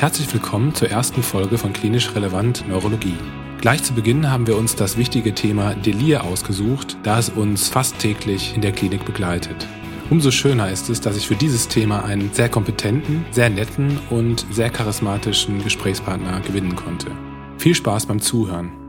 Herzlich willkommen zur ersten Folge von Klinisch Relevant Neurologie. Gleich zu Beginn haben wir uns das wichtige Thema Delir ausgesucht, da es uns fast täglich in der Klinik begleitet. Umso schöner ist es, dass ich für dieses Thema einen sehr kompetenten, sehr netten und sehr charismatischen Gesprächspartner gewinnen konnte. Viel Spaß beim Zuhören.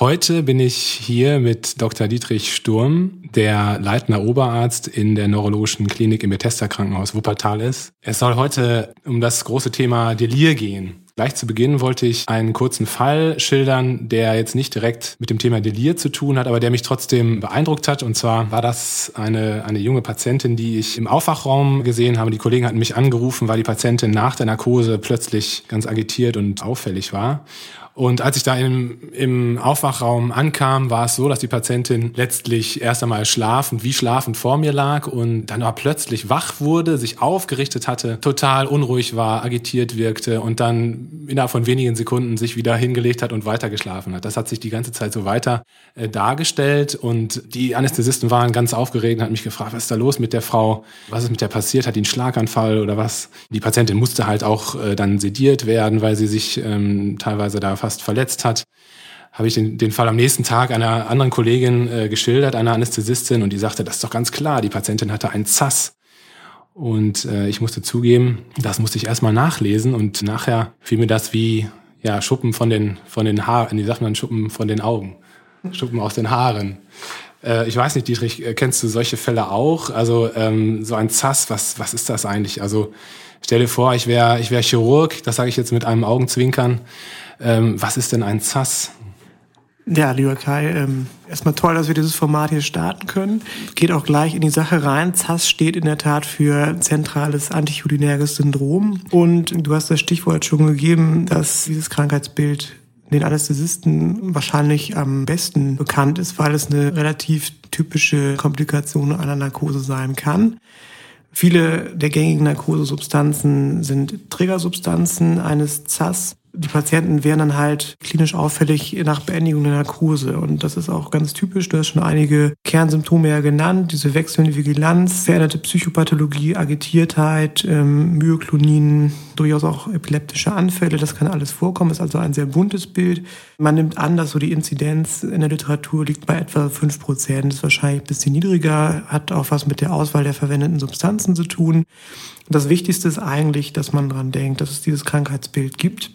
Heute bin ich hier mit Dr. Dietrich Sturm, der leitender Oberarzt in der neurologischen Klinik im Bethesda Krankenhaus Wuppertal ist. Es soll heute um das große Thema Delir gehen. Gleich zu Beginn wollte ich einen kurzen Fall schildern, der jetzt nicht direkt mit dem Thema Delir zu tun hat, aber der mich trotzdem beeindruckt hat. Und zwar war das eine, eine junge Patientin, die ich im Aufwachraum gesehen habe. Die Kollegen hatten mich angerufen, weil die Patientin nach der Narkose plötzlich ganz agitiert und auffällig war. Und als ich da im, im Aufwachraum ankam, war es so, dass die Patientin letztlich erst einmal schlafend, wie schlafend vor mir lag und dann aber plötzlich wach wurde, sich aufgerichtet hatte, total unruhig war, agitiert wirkte und dann innerhalb von wenigen Sekunden sich wieder hingelegt hat und weiter geschlafen hat. Das hat sich die ganze Zeit so weiter äh, dargestellt und die Anästhesisten waren ganz aufgeregt und hat mich gefragt, was ist da los mit der Frau? Was ist mit der passiert? Hat die einen Schlaganfall oder was? Die Patientin musste halt auch äh, dann sediert werden, weil sie sich ähm, teilweise da fast fast verletzt hat, habe ich den, den Fall am nächsten Tag einer anderen Kollegin äh, geschildert, einer Anästhesistin, und die sagte, das ist doch ganz klar, die Patientin hatte einen Zass. Und äh, ich musste zugeben, das musste ich erstmal nachlesen und nachher fiel mir das wie ja, Schuppen von den, von den Haaren, die sagt man Schuppen von den Augen, Schuppen aus den Haaren. Äh, ich weiß nicht, Dietrich, äh, kennst du solche Fälle auch? Also ähm, so ein Zass, was, was ist das eigentlich? Also stell dir vor, ich wäre ich wär Chirurg, das sage ich jetzt mit einem Augenzwinkern. Ähm, was ist denn ein ZAS? Ja, lieber Kai, ähm, erstmal toll, dass wir dieses Format hier starten können. Geht auch gleich in die Sache rein. ZAS steht in der Tat für zentrales anticholinerges Syndrom. Und du hast das Stichwort schon gegeben, dass dieses Krankheitsbild den Anästhesisten wahrscheinlich am besten bekannt ist, weil es eine relativ typische Komplikation einer Narkose sein kann. Viele der gängigen Narkosesubstanzen sind Triggersubstanzen eines ZAS die Patienten wären dann halt klinisch auffällig nach Beendigung der Narkose. Und das ist auch ganz typisch. Du hast schon einige Kernsymptome ja genannt. Diese wechselnde Vigilanz, veränderte Psychopathologie, Agitiertheit, ähm, Myoklonien, durchaus auch epileptische Anfälle. Das kann alles vorkommen. Ist also ein sehr buntes Bild. Man nimmt an, dass so die Inzidenz in der Literatur liegt bei etwa fünf Prozent. Ist wahrscheinlich ein bisschen niedriger, hat auch was mit der Auswahl der verwendeten Substanzen zu tun. Das Wichtigste ist eigentlich, dass man daran denkt, dass es dieses Krankheitsbild gibt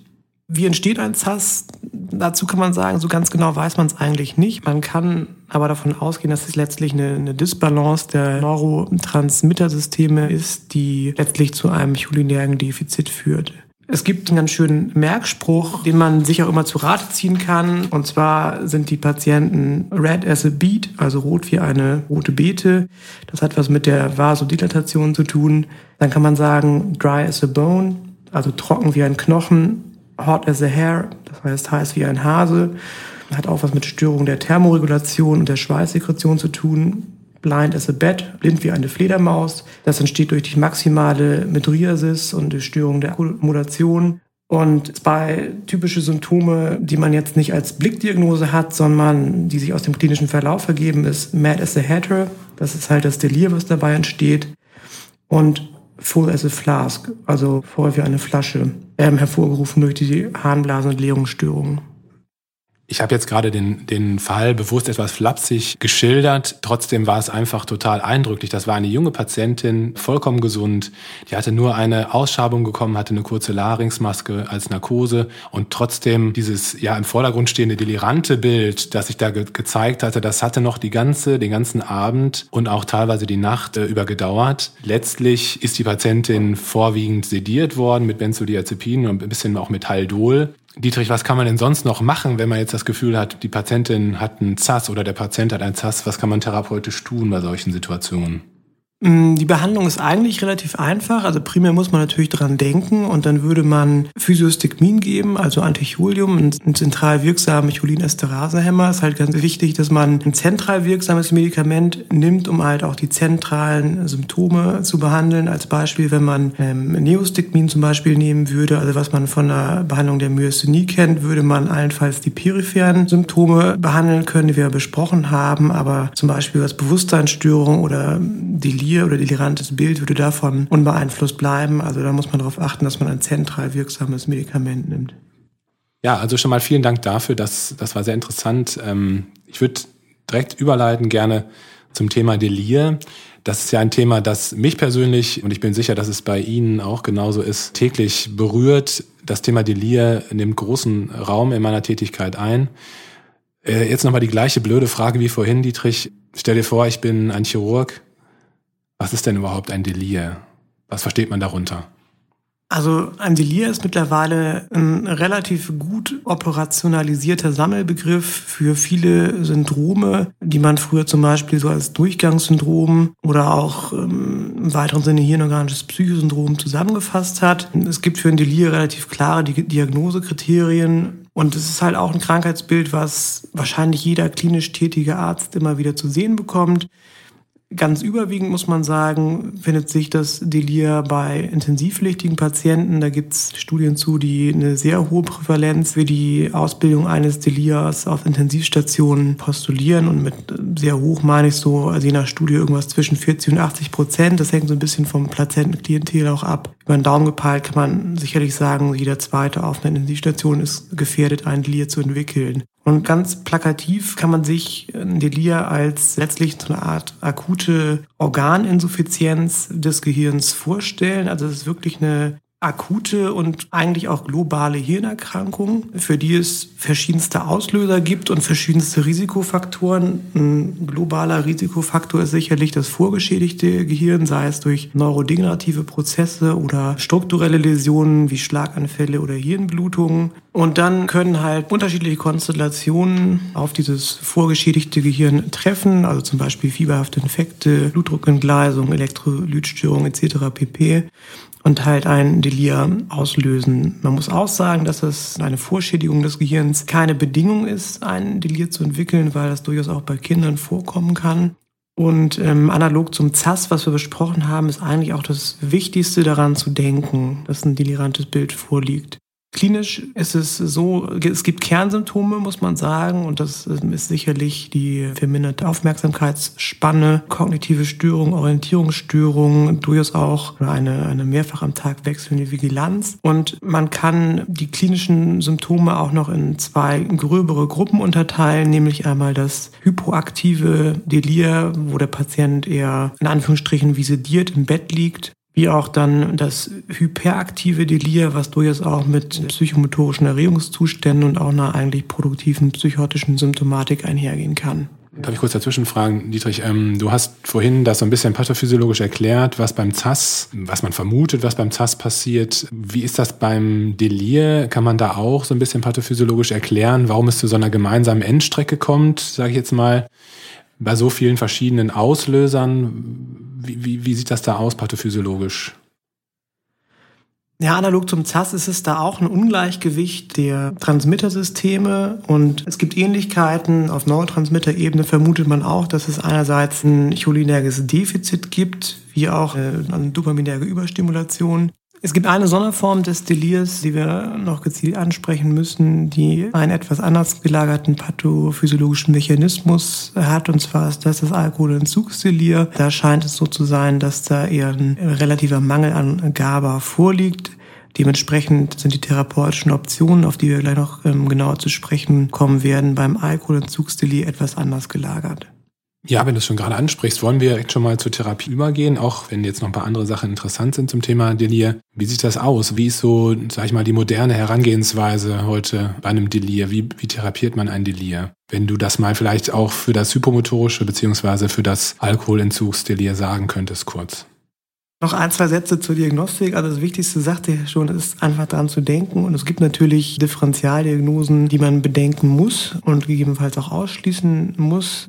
wie entsteht ein ZAS? Dazu kann man sagen, so ganz genau weiß man es eigentlich nicht. Man kann aber davon ausgehen, dass es letztlich eine, eine Disbalance der Neurotransmittersysteme ist, die letztlich zu einem cholinergen Defizit führt. Es gibt einen ganz schönen Merkspruch, den man sich auch immer zu Rate ziehen kann. Und zwar sind die Patienten red as a beet, also rot wie eine rote Beete. Das hat was mit der Vasodilatation zu tun. Dann kann man sagen dry as a bone, also trocken wie ein Knochen hot as a hair, das heißt heiß wie ein Hase, hat auch was mit Störung der Thermoregulation und der Schweißsekretion zu tun. Blind as a bat, blind wie eine Fledermaus. Das entsteht durch die maximale Mydriasis und die Störung der Akkumulation. Und zwei typische Symptome, die man jetzt nicht als Blickdiagnose hat, sondern die sich aus dem klinischen Verlauf ergeben, ist Mad as a Hatter. Das ist halt das Delir, was dabei entsteht. Und full as a flask, also voll wie eine Flasche, ähm, hervorgerufen durch die Harnblasen- und Leerungsstörungen. Ich habe jetzt gerade den, den Fall bewusst etwas flapsig geschildert. Trotzdem war es einfach total eindrücklich. Das war eine junge Patientin, vollkommen gesund. Die hatte nur eine Ausschabung bekommen, hatte eine kurze Larynxmaske als Narkose und trotzdem dieses ja im Vordergrund stehende delirante Bild, das sich da ge gezeigt hatte, das hatte noch die ganze, den ganzen Abend und auch teilweise die Nacht äh, über gedauert. Letztlich ist die Patientin vorwiegend sediert worden mit Benzodiazepinen und ein bisschen auch mit Haldol. Dietrich, was kann man denn sonst noch machen, wenn man jetzt das Gefühl hat, die Patientin hat einen ZAS oder der Patient hat einen ZAS? Was kann man therapeutisch tun bei solchen Situationen? Mm, die Behandlung ist eigentlich relativ einfach. Also primär muss man natürlich dran denken und dann würde man Physiostigmin geben, also Anticholium, ein zentral wirksamer Cholinesterasehemmer. Ist halt ganz wichtig, dass man ein zentral wirksames Medikament nimmt, um halt auch die zentralen Symptome zu behandeln. Als Beispiel, wenn man ähm, Neostigmin zum Beispiel nehmen würde, also was man von der Behandlung der Myasthenie kennt, würde man allenfalls die peripheren Symptome behandeln können, die wir besprochen haben, aber zum Beispiel was Bewusstseinsstörung oder die Delir oder delirantes Bild würde davon unbeeinflusst bleiben. Also da muss man darauf achten, dass man ein zentral wirksames Medikament nimmt. Ja, also schon mal vielen Dank dafür. Das, das war sehr interessant. Ähm, ich würde direkt überleiten gerne zum Thema Delir. Das ist ja ein Thema, das mich persönlich, und ich bin sicher, dass es bei Ihnen auch genauso ist, täglich berührt. Das Thema Delir nimmt großen Raum in meiner Tätigkeit ein. Äh, jetzt nochmal die gleiche blöde Frage wie vorhin, Dietrich. Stell dir vor, ich bin ein Chirurg. Was ist denn überhaupt ein Delir? Was versteht man darunter? Also ein Delir ist mittlerweile ein relativ gut operationalisierter Sammelbegriff für viele Syndrome, die man früher zum Beispiel so als Durchgangssyndrom oder auch ähm, im weiteren Sinne hirnorganisches Psychosyndrom zusammengefasst hat. Es gibt für ein Delir relativ klare Diagnosekriterien und es ist halt auch ein Krankheitsbild, was wahrscheinlich jeder klinisch tätige Arzt immer wieder zu sehen bekommt. Ganz überwiegend muss man sagen, findet sich das Delir bei intensivpflichtigen Patienten. Da gibt es Studien zu, die eine sehr hohe Prävalenz für die Ausbildung eines Delirs auf Intensivstationen postulieren. Und mit sehr hoch meine ich so, also je nach Studie irgendwas zwischen 40 und 80 Prozent. Das hängt so ein bisschen vom Patientenklientel auch ab. Über den Daumen gepeilt kann man sicherlich sagen, jeder zweite auf einer Intensivstation ist gefährdet, ein Delir zu entwickeln. Und ganz plakativ kann man sich ein Delir als letztlich so eine Art akute Organinsuffizienz des Gehirns vorstellen. Also es ist wirklich eine akute und eigentlich auch globale Hirnerkrankung, für die es verschiedenste Auslöser gibt und verschiedenste Risikofaktoren. Ein globaler Risikofaktor ist sicherlich das vorgeschädigte Gehirn, sei es durch neurodegenerative Prozesse oder strukturelle Läsionen wie Schlaganfälle oder Hirnblutungen. Und dann können halt unterschiedliche Konstellationen auf dieses vorgeschädigte Gehirn treffen, also zum Beispiel fieberhafte Infekte, Blutdruckentgleisung, Elektrolytstörung etc. pp und halt ein Delir auslösen. Man muss auch sagen, dass es eine Vorschädigung des Gehirns keine Bedingung ist, ein Delir zu entwickeln, weil das durchaus auch bei Kindern vorkommen kann. Und ähm, analog zum ZAS, was wir besprochen haben, ist eigentlich auch das Wichtigste daran zu denken, dass ein delirantes Bild vorliegt. Klinisch ist es so, es gibt Kernsymptome, muss man sagen, und das ist sicherlich die verminderte Aufmerksamkeitsspanne, kognitive Störung, Orientierungsstörung, durchaus auch eine, eine mehrfach am Tag wechselnde Vigilanz. Und man kann die klinischen Symptome auch noch in zwei gröbere Gruppen unterteilen, nämlich einmal das hypoaktive Delir, wo der Patient eher in Anführungsstrichen visidiert im Bett liegt wie auch dann das hyperaktive Delir, was durchaus auch mit psychomotorischen Erregungszuständen und auch einer eigentlich produktiven psychotischen Symptomatik einhergehen kann. Darf ich kurz dazwischen fragen, Dietrich? Ähm, du hast vorhin das so ein bisschen pathophysiologisch erklärt, was beim ZAS, was man vermutet, was beim ZAS passiert. Wie ist das beim Delir? Kann man da auch so ein bisschen pathophysiologisch erklären, warum es zu so einer gemeinsamen Endstrecke kommt, sage ich jetzt mal, bei so vielen verschiedenen Auslösern? Wie, wie, sieht das da aus pathophysiologisch? Ja, analog zum ZAS ist es da auch ein Ungleichgewicht der Transmittersysteme und es gibt Ähnlichkeiten. Auf Neurotransmitter-Ebene vermutet man auch, dass es einerseits ein cholinerges Defizit gibt, wie auch äh, eine dopaminerge Überstimulation. Es gibt eine Sonderform des Delirs, die wir noch gezielt ansprechen müssen, die einen etwas anders gelagerten pathophysiologischen Mechanismus hat, und zwar ist das das Alkoholentzugsdelir. Da scheint es so zu sein, dass da eher ein relativer Mangel an GABA vorliegt. Dementsprechend sind die therapeutischen Optionen, auf die wir gleich noch ähm, genauer zu sprechen kommen werden, beim Alkoholentzugsdelir etwas anders gelagert. Ja, wenn du es schon gerade ansprichst, wollen wir direkt schon mal zur Therapie übergehen, auch wenn jetzt noch ein paar andere Sachen interessant sind zum Thema Delir. Wie sieht das aus? Wie ist so, sag ich mal, die moderne Herangehensweise heute bei einem Delir? Wie, wie therapiert man ein Delir? Wenn du das mal vielleicht auch für das hypomotorische beziehungsweise für das Alkoholentzugsdelir sagen könntest, kurz. Noch ein, zwei Sätze zur Diagnostik. Also das Wichtigste, sagte ich schon, ist einfach daran zu denken. Und es gibt natürlich Differentialdiagnosen, die man bedenken muss und gegebenenfalls auch ausschließen muss.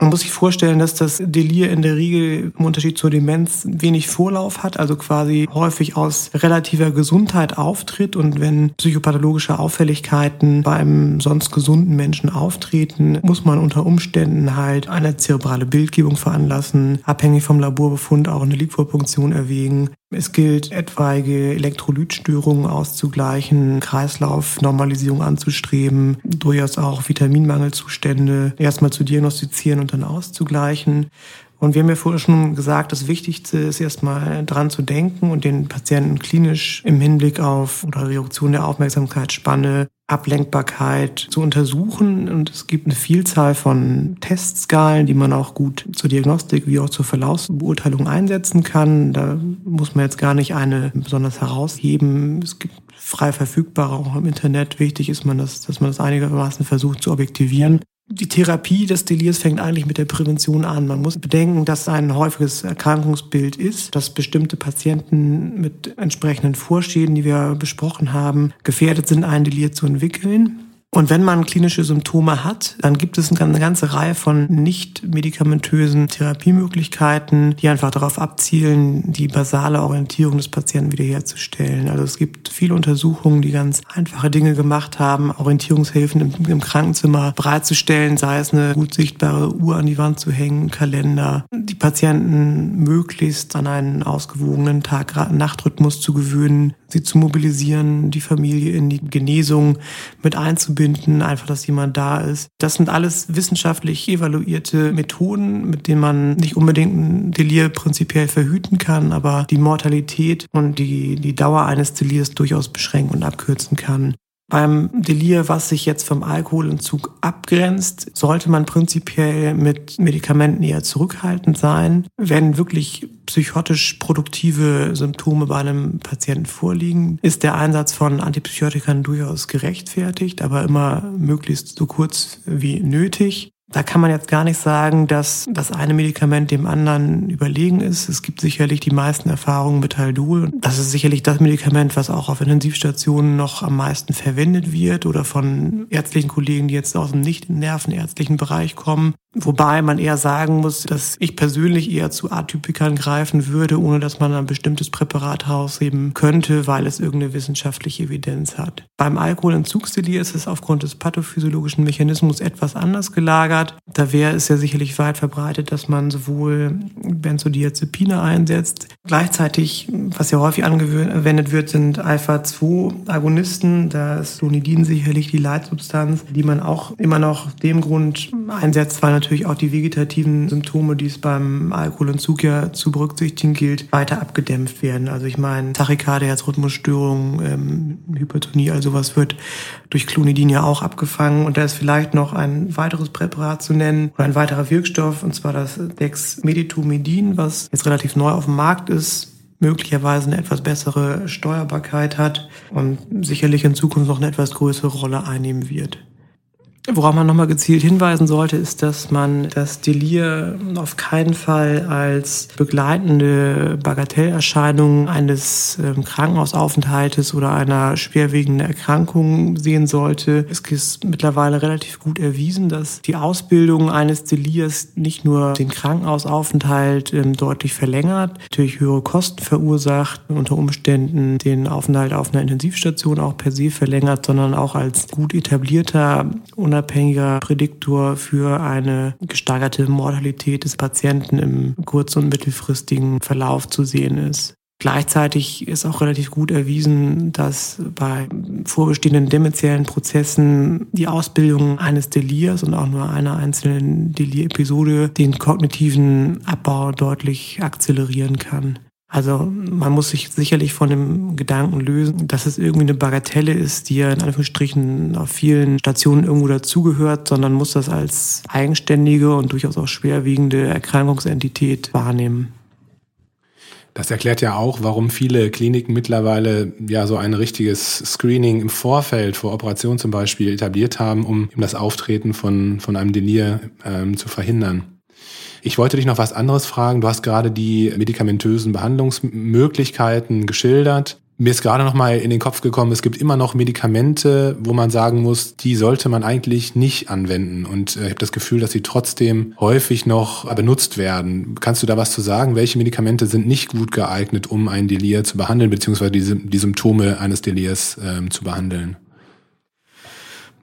Man muss sich vorstellen, dass das Delir in der Regel im Unterschied zur Demenz wenig Vorlauf hat, also quasi häufig aus relativer Gesundheit auftritt. Und wenn psychopathologische Auffälligkeiten bei einem sonst gesunden Menschen auftreten, muss man unter Umständen halt eine zerebrale Bildgebung veranlassen, abhängig vom Laborbefund auch eine Liquorpunktion erwägen. Es gilt, etwaige Elektrolytstörungen auszugleichen, Kreislaufnormalisierung anzustreben, durchaus auch Vitaminmangelzustände erstmal zu diagnostizieren und dann auszugleichen. Und wir haben ja vorher schon gesagt, das Wichtigste ist erstmal dran zu denken und den Patienten klinisch im Hinblick auf oder Reduktion der Aufmerksamkeitsspanne, Ablenkbarkeit zu untersuchen. Und es gibt eine Vielzahl von Testskalen, die man auch gut zur Diagnostik wie auch zur Verlaufsbeurteilung einsetzen kann. Da muss man jetzt gar nicht eine besonders herausheben. Es gibt frei verfügbar auch im Internet. Wichtig ist man, dass, dass man das einigermaßen versucht zu objektivieren. Die Therapie des Delirs fängt eigentlich mit der Prävention an. Man muss bedenken, dass ein häufiges Erkrankungsbild ist, dass bestimmte Patienten mit entsprechenden Vorschäden, die wir besprochen haben, gefährdet sind, ein Delir zu entwickeln. Und wenn man klinische Symptome hat, dann gibt es eine ganze Reihe von nicht medikamentösen Therapiemöglichkeiten, die einfach darauf abzielen, die basale Orientierung des Patienten wiederherzustellen. Also es gibt viele Untersuchungen, die ganz einfache Dinge gemacht haben, Orientierungshilfen im, im Krankenzimmer bereitzustellen, sei es eine gut sichtbare Uhr an die Wand zu hängen, Kalender, die Patienten möglichst an einen ausgewogenen Tag-Nacht-Rhythmus zu gewöhnen, sie zu mobilisieren, die Familie in die Genesung mit einzubinden, einfach, dass jemand da ist. Das sind alles wissenschaftlich evaluierte Methoden, mit denen man nicht unbedingt ein Delir prinzipiell verhüten kann, aber die Mortalität und die, die Dauer eines Delirs durchaus beschränken und abkürzen kann. Beim Delir, was sich jetzt vom Alkoholentzug abgrenzt, sollte man prinzipiell mit Medikamenten eher zurückhaltend sein. Wenn wirklich psychotisch produktive Symptome bei einem Patienten vorliegen, ist der Einsatz von Antipsychotikern durchaus gerechtfertigt, aber immer möglichst so kurz wie nötig. Da kann man jetzt gar nicht sagen, dass das eine Medikament dem anderen überlegen ist. Es gibt sicherlich die meisten Erfahrungen mit Haldol. Das ist sicherlich das Medikament, was auch auf Intensivstationen noch am meisten verwendet wird oder von ärztlichen Kollegen, die jetzt aus dem nicht nervenärztlichen Bereich kommen. Wobei man eher sagen muss, dass ich persönlich eher zu Atypikern greifen würde, ohne dass man ein bestimmtes Präparat herausheben könnte, weil es irgendeine wissenschaftliche Evidenz hat. Beim Alkoholentzugsdelir ist es aufgrund des pathophysiologischen Mechanismus etwas anders gelagert. Da wäre es ja sicherlich weit verbreitet, dass man sowohl Benzodiazepine einsetzt. Gleichzeitig, was ja häufig angewendet wird, sind Alpha-2-Agonisten. Da ist Lonidin sicherlich die Leitsubstanz, die man auch immer noch dem Grund einsetzt, weil natürlich auch die vegetativen Symptome, die es beim Alkoholentzug ja zu berücksichtigen gilt, weiter abgedämpft werden. Also ich meine, Tachykardie, Herzrhythmusstörungen, ähm, Hypertonie, all sowas wird durch Clonidin ja auch abgefangen. Und da ist vielleicht noch ein weiteres Präparat zu nennen oder ein weiterer Wirkstoff, und zwar das Dexmedetomidin, was jetzt relativ neu auf dem Markt ist, möglicherweise eine etwas bessere Steuerbarkeit hat und sicherlich in Zukunft noch eine etwas größere Rolle einnehmen wird. Worauf man nochmal gezielt hinweisen sollte, ist, dass man das Delir auf keinen Fall als begleitende Bagatellerscheinung eines ähm, Krankenhausaufenthaltes oder einer schwerwiegenden Erkrankung sehen sollte. Es ist mittlerweile relativ gut erwiesen, dass die Ausbildung eines Delirs nicht nur den Krankenhausaufenthalt ähm, deutlich verlängert, natürlich höhere Kosten verursacht, unter Umständen den Aufenthalt auf einer Intensivstation auch per se verlängert, sondern auch als gut etablierter und unabhängiger Prädiktor für eine gesteigerte Mortalität des Patienten im kurz- und mittelfristigen Verlauf zu sehen ist. Gleichzeitig ist auch relativ gut erwiesen, dass bei vorbestehenden dementiellen Prozessen die Ausbildung eines Delirs und auch nur einer einzelnen Delir-Episode den kognitiven Abbau deutlich akzelerieren kann. Also man muss sich sicherlich von dem Gedanken lösen, dass es irgendwie eine Bagatelle ist, die ja in Anführungsstrichen auf vielen Stationen irgendwo dazugehört, sondern muss das als eigenständige und durchaus auch schwerwiegende Erkrankungsentität wahrnehmen. Das erklärt ja auch, warum viele Kliniken mittlerweile ja so ein richtiges Screening im Vorfeld, vor Operationen zum Beispiel, etabliert haben, um das Auftreten von, von einem Delir ähm, zu verhindern. Ich wollte dich noch was anderes fragen. Du hast gerade die medikamentösen Behandlungsmöglichkeiten geschildert. Mir ist gerade noch mal in den Kopf gekommen, es gibt immer noch Medikamente, wo man sagen muss, die sollte man eigentlich nicht anwenden. Und äh, ich habe das Gefühl, dass sie trotzdem häufig noch benutzt werden. Kannst du da was zu sagen? Welche Medikamente sind nicht gut geeignet, um ein Delir zu behandeln, beziehungsweise die, die Symptome eines Delirs ähm, zu behandeln?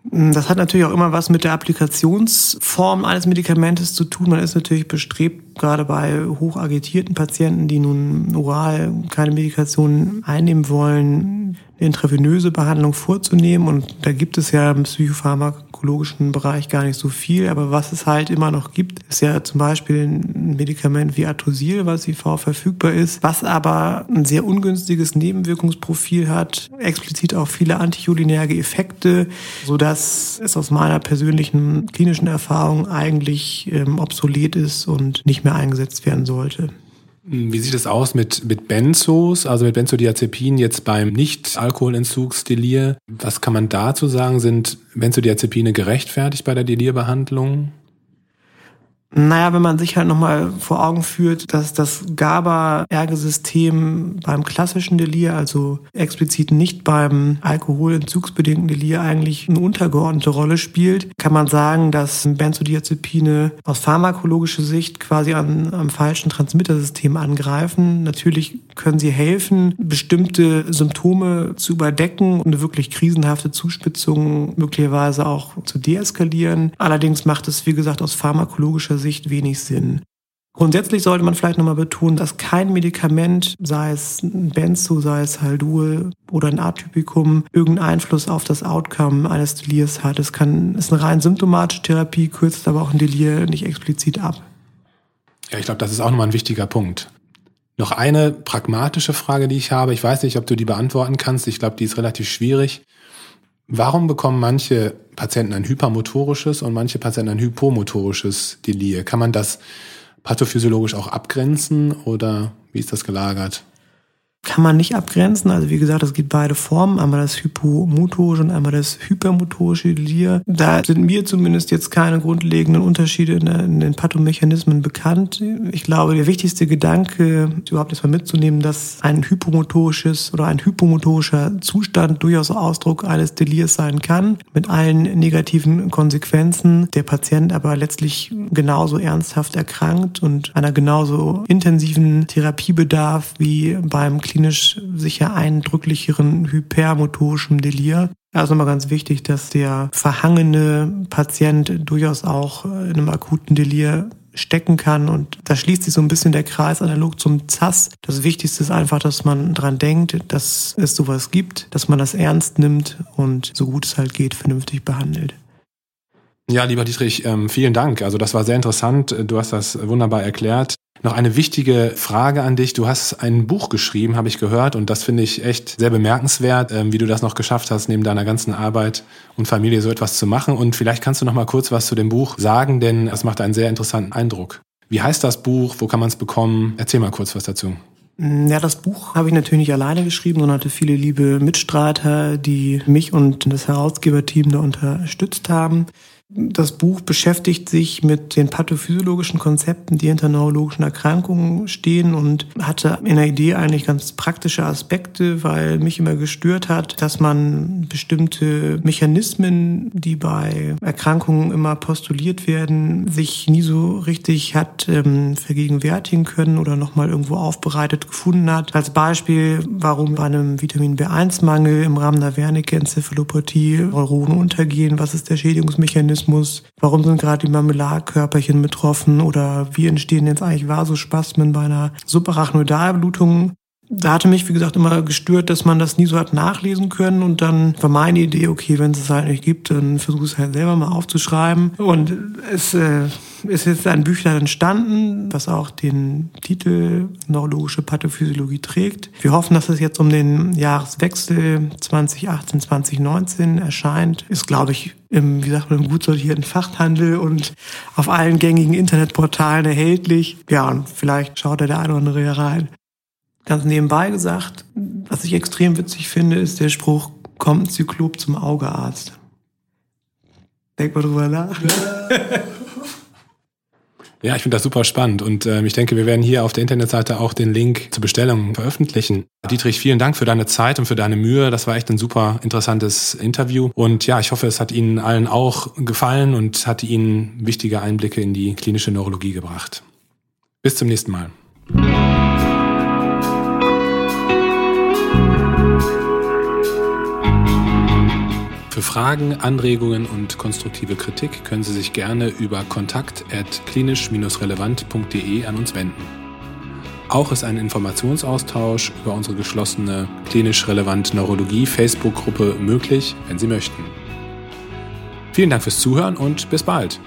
Das hat natürlich auch immer was mit der Applikationsform eines Medikamentes zu tun. Man ist natürlich bestrebt, gerade bei hochagitierten Patienten, die nun oral keine Medikation einnehmen wollen, eine intravenöse Behandlung vorzunehmen. Und da gibt es ja im psychopharmakologischen Bereich gar nicht so viel. Aber was es halt immer noch gibt, ist ja zum Beispiel ein Medikament wie Atosil, was IV verfügbar ist, was aber ein sehr ungünstiges Nebenwirkungsprofil hat, explizit auch viele anticholinerge Effekte, so dass es aus meiner persönlichen klinischen Erfahrung eigentlich ähm, obsolet ist und nicht mehr eingesetzt werden sollte. Wie sieht es aus mit, mit Benzos, also mit Benzodiazepin jetzt beim Nicht-Alkoholentzugsdelir? Was kann man dazu sagen? Sind Benzodiazepine gerechtfertigt bei der Delirbehandlung? Naja, wenn man sich halt nochmal vor Augen führt, dass das GABA-Ergesystem beim klassischen Delir, also explizit nicht beim alkoholentzugsbedingten Delir, eigentlich eine untergeordnete Rolle spielt, kann man sagen, dass Benzodiazepine aus pharmakologischer Sicht quasi an, am falschen Transmittersystem angreifen. Natürlich können sie helfen, bestimmte Symptome zu überdecken und eine wirklich krisenhafte Zuspitzung möglicherweise auch zu deeskalieren. Allerdings macht es, wie gesagt, aus pharmakologischer Sicht wenig Sinn. Grundsätzlich sollte man vielleicht nochmal betonen, dass kein Medikament, sei es ein Benzo, sei es Haldol oder ein Atypikum, irgendeinen Einfluss auf das Outcome eines Delirs hat. Es kann, ist eine rein symptomatische Therapie, kürzt aber auch ein Delir nicht explizit ab. Ja, ich glaube, das ist auch nochmal ein wichtiger Punkt. Noch eine pragmatische Frage, die ich habe. Ich weiß nicht, ob du die beantworten kannst. Ich glaube, die ist relativ schwierig. Warum bekommen manche Patienten ein hypermotorisches und manche Patienten ein hypomotorisches Delir? Kann man das pathophysiologisch auch abgrenzen oder wie ist das gelagert? Kann man nicht abgrenzen. Also wie gesagt, es gibt beide Formen. Einmal das hypomotorische und einmal das hypermotorische Delir. Da sind mir zumindest jetzt keine grundlegenden Unterschiede in, den Pathomechanismen bekannt. Ich glaube, der wichtigste Gedanke, überhaupt erstmal mitzunehmen, dass ein hypomotorisches oder ein hypomotorischer Zustand durchaus Ausdruck eines Delirs sein kann, mit allen negativen Konsequenzen. Der Patient aber letztlich genauso ernsthaft erkrankt und einer genauso intensiven Therapiebedarf wie beim klinisch sicher eindrücklicheren hypermotorischen Delir. Also nochmal ganz wichtig, dass der verhangene Patient durchaus auch in einem akuten Delir stecken kann. Und da schließt sich so ein bisschen der Kreis analog zum ZAS. Das Wichtigste ist einfach, dass man dran denkt, dass es sowas gibt, dass man das ernst nimmt und so gut es halt geht, vernünftig behandelt. Ja, lieber Dietrich, ähm, vielen Dank. Also das war sehr interessant. Du hast das wunderbar erklärt. Noch eine wichtige Frage an dich. Du hast ein Buch geschrieben, habe ich gehört, und das finde ich echt sehr bemerkenswert, ähm, wie du das noch geschafft hast, neben deiner ganzen Arbeit und Familie so etwas zu machen. Und vielleicht kannst du noch mal kurz was zu dem Buch sagen, denn es macht einen sehr interessanten Eindruck. Wie heißt das Buch? Wo kann man es bekommen? Erzähl mal kurz was dazu. Ja, das Buch habe ich natürlich nicht alleine geschrieben, sondern hatte viele liebe Mitstreiter, die mich und das Herausgeberteam da unterstützt haben. Das Buch beschäftigt sich mit den pathophysiologischen Konzepten, die hinter neurologischen Erkrankungen stehen und hatte in der Idee eigentlich ganz praktische Aspekte, weil mich immer gestört hat, dass man bestimmte Mechanismen, die bei Erkrankungen immer postuliert werden, sich nie so richtig hat ähm, vergegenwärtigen können oder nochmal irgendwo aufbereitet gefunden hat. Als Beispiel, warum bei einem Vitamin B1-Mangel im Rahmen der Wernicke-Enzephalopathie Neuronen untergehen, was ist der Schädigungsmechanismus, Mechanismus? Warum sind gerade die Marmeladkörperchen betroffen? Oder wie entstehen jetzt eigentlich Vasospasmen bei einer Subarachnoidalblutung? Da hatte mich, wie gesagt, immer gestört, dass man das nie so hat nachlesen können. Und dann war meine Idee, okay, wenn es es halt nicht gibt, dann versuche es halt selber mal aufzuschreiben. Und es äh, ist jetzt ein Büchlein entstanden, was auch den Titel Neurologische Pathophysiologie trägt. Wir hoffen, dass es jetzt um den Jahreswechsel 2018, 2019 erscheint. Ist, glaube ich, im, wie sagt man, im gut sortierten Fachhandel und auf allen gängigen Internetportalen erhältlich. Ja, und vielleicht schaut da der eine oder andere rein. Ganz nebenbei gesagt, was ich extrem witzig finde, ist der Spruch, kommt ein Zyklop zum Augearzt. Denk mal drüber nach. Ja, ich finde das super spannend und äh, ich denke, wir werden hier auf der Internetseite auch den Link zur Bestellung veröffentlichen. Dietrich, vielen Dank für deine Zeit und für deine Mühe. Das war echt ein super interessantes Interview und ja, ich hoffe, es hat Ihnen allen auch gefallen und hat Ihnen wichtige Einblicke in die klinische Neurologie gebracht. Bis zum nächsten Mal. Für Fragen, Anregungen und konstruktive Kritik können Sie sich gerne über kontakt.klinisch-relevant.de an uns wenden. Auch ist ein Informationsaustausch über unsere geschlossene klinisch relevant Neurologie Facebook-Gruppe möglich, wenn Sie möchten. Vielen Dank fürs Zuhören und bis bald.